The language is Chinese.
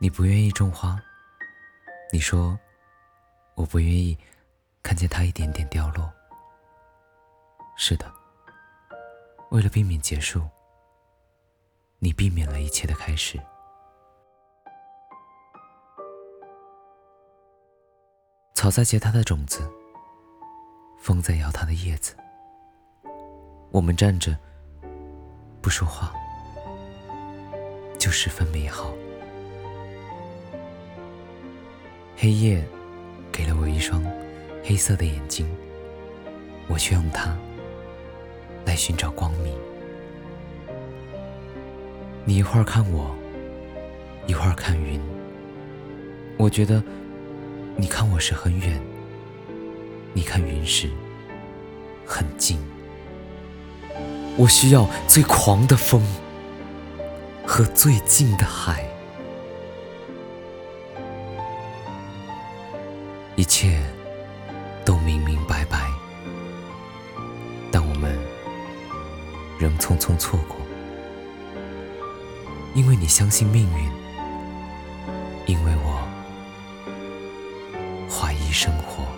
你不愿意种花，你说我不愿意看见它一点点掉落。是的，为了避免结束，你避免了一切的开始。草在结它的种子，风在摇它的叶子。我们站着，不说话，就十分美好。黑夜给了我一双黑色的眼睛，我却用它来寻找光明。你一会儿看我，一会儿看云，我觉得你看我时很远，你看云时很近。我需要最狂的风和最近的海。一切都明明白白，但我们仍匆匆错过，因为你相信命运，因为我怀疑生活。